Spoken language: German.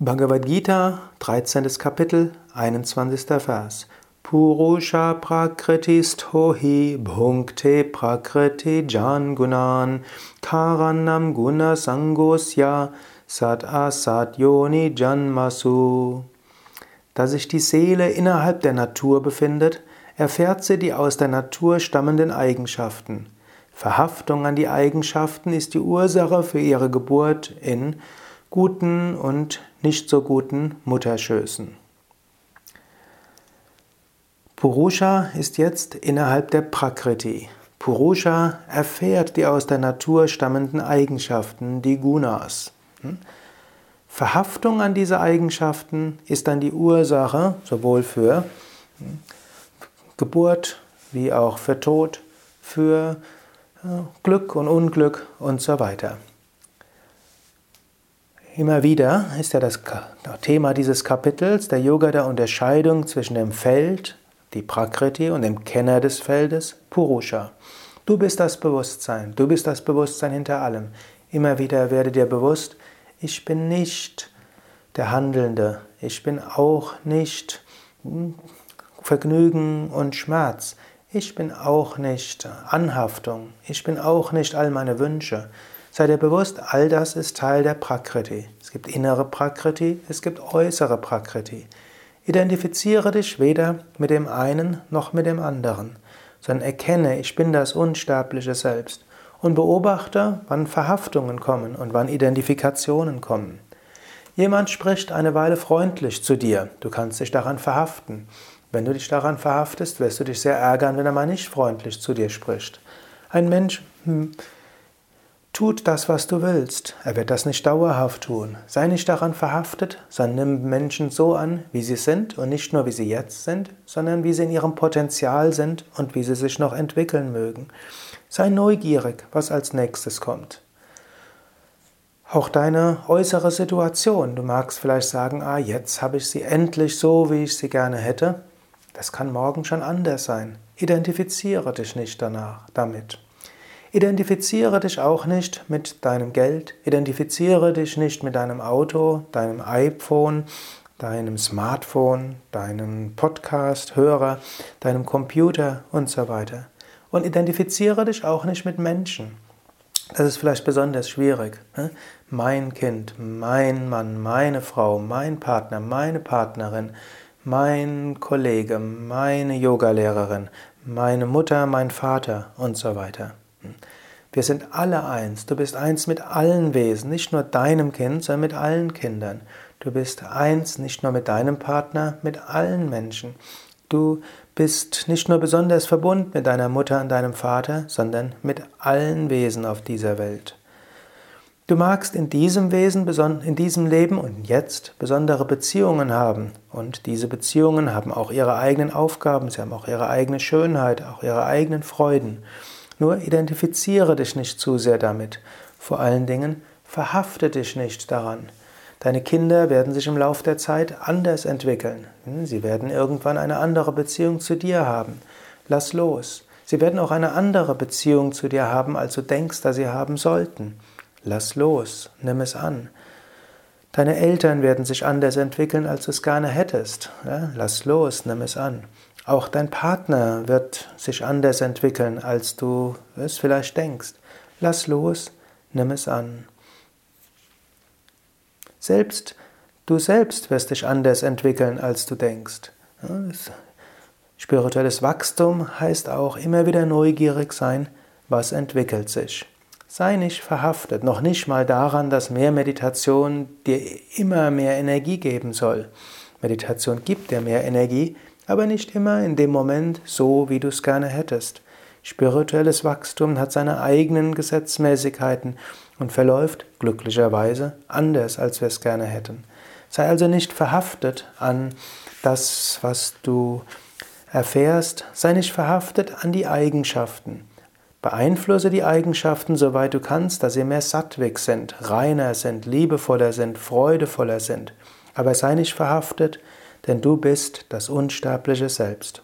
Bhagavad Gita, 13. Kapitel, 21. Vers. Purusha prakritistho bhunkte prakriti jan gunan karanam guna sangosya sat asat yoni janmasu. Da sich die Seele innerhalb der Natur befindet, erfährt sie die aus der Natur stammenden Eigenschaften. Verhaftung an die Eigenschaften ist die Ursache für ihre Geburt in guten und nicht so guten Mutterschößen. Purusha ist jetzt innerhalb der Prakriti. Purusha erfährt die aus der Natur stammenden Eigenschaften, die Gunas. Hm? Verhaftung an diese Eigenschaften ist dann die Ursache sowohl für hm, Geburt wie auch für Tod, für Glück und Unglück und so weiter. Immer wieder ist ja das Thema dieses Kapitels der Yoga der Unterscheidung zwischen dem Feld, die Prakriti, und dem Kenner des Feldes, Purusha. Du bist das Bewusstsein, du bist das Bewusstsein hinter allem. Immer wieder werde dir bewusst, ich bin nicht der Handelnde, ich bin auch nicht hm, Vergnügen und Schmerz, ich bin auch nicht Anhaftung, ich bin auch nicht all meine Wünsche. Sei dir bewusst, all das ist Teil der Prakriti. Es gibt innere Prakriti, es gibt äußere Prakriti. Identifiziere dich weder mit dem einen noch mit dem anderen, sondern erkenne, ich bin das unsterbliche Selbst und beobachte, wann Verhaftungen kommen und wann Identifikationen kommen. Jemand spricht eine Weile freundlich zu dir, du kannst dich daran verhaften. Wenn du dich daran verhaftest, wirst du dich sehr ärgern, wenn er mal nicht freundlich zu dir spricht. Ein Mensch hm, Tut das, was du willst. Er wird das nicht dauerhaft tun. Sei nicht daran verhaftet, sondern nimm Menschen so an, wie sie sind und nicht nur wie sie jetzt sind, sondern wie sie in ihrem Potenzial sind und wie sie sich noch entwickeln mögen. Sei neugierig, was als nächstes kommt. Auch deine äußere Situation. Du magst vielleicht sagen, ah, jetzt habe ich sie endlich so, wie ich sie gerne hätte. Das kann morgen schon anders sein. Identifiziere dich nicht danach damit. Identifiziere dich auch nicht mit deinem Geld, identifiziere dich nicht mit deinem Auto, deinem iPhone, deinem Smartphone, deinem Podcast-Hörer, deinem Computer und so weiter. Und identifiziere dich auch nicht mit Menschen. Das ist vielleicht besonders schwierig. Ne? Mein Kind, mein Mann, meine Frau, mein Partner, meine Partnerin, mein Kollege, meine Yogalehrerin, meine Mutter, mein Vater und so weiter. Wir sind alle eins. Du bist eins mit allen Wesen, nicht nur deinem Kind, sondern mit allen Kindern. Du bist eins nicht nur mit deinem Partner, mit allen Menschen. Du bist nicht nur besonders verbunden mit deiner Mutter und deinem Vater, sondern mit allen Wesen auf dieser Welt. Du magst in diesem Wesen, in diesem Leben und jetzt besondere Beziehungen haben. Und diese Beziehungen haben auch ihre eigenen Aufgaben, sie haben auch ihre eigene Schönheit, auch ihre eigenen Freuden. Nur identifiziere dich nicht zu sehr damit. Vor allen Dingen verhafte dich nicht daran. Deine Kinder werden sich im Laufe der Zeit anders entwickeln. Hm, sie werden irgendwann eine andere Beziehung zu dir haben. Lass los. Sie werden auch eine andere Beziehung zu dir haben, als du denkst, dass sie haben sollten. Lass los. Nimm es an. Deine Eltern werden sich anders entwickeln, als du es gerne hättest. Lass los. Nimm es an. Auch dein Partner wird sich anders entwickeln, als du es vielleicht denkst. Lass los, nimm es an. Selbst du selbst wirst dich anders entwickeln, als du denkst. Spirituelles Wachstum heißt auch immer wieder neugierig sein, was entwickelt sich. Sei nicht verhaftet, noch nicht mal daran, dass mehr Meditation dir immer mehr Energie geben soll. Meditation gibt dir mehr Energie, aber nicht immer in dem Moment so, wie du es gerne hättest. Spirituelles Wachstum hat seine eigenen Gesetzmäßigkeiten und verläuft glücklicherweise anders, als wir es gerne hätten. Sei also nicht verhaftet an das, was du erfährst, sei nicht verhaftet an die Eigenschaften. Beeinflusse die Eigenschaften, soweit du kannst, dass sie mehr sattwig sind, reiner sind, liebevoller sind, freudevoller sind. Aber sei nicht verhaftet denn du bist das unsterbliche Selbst.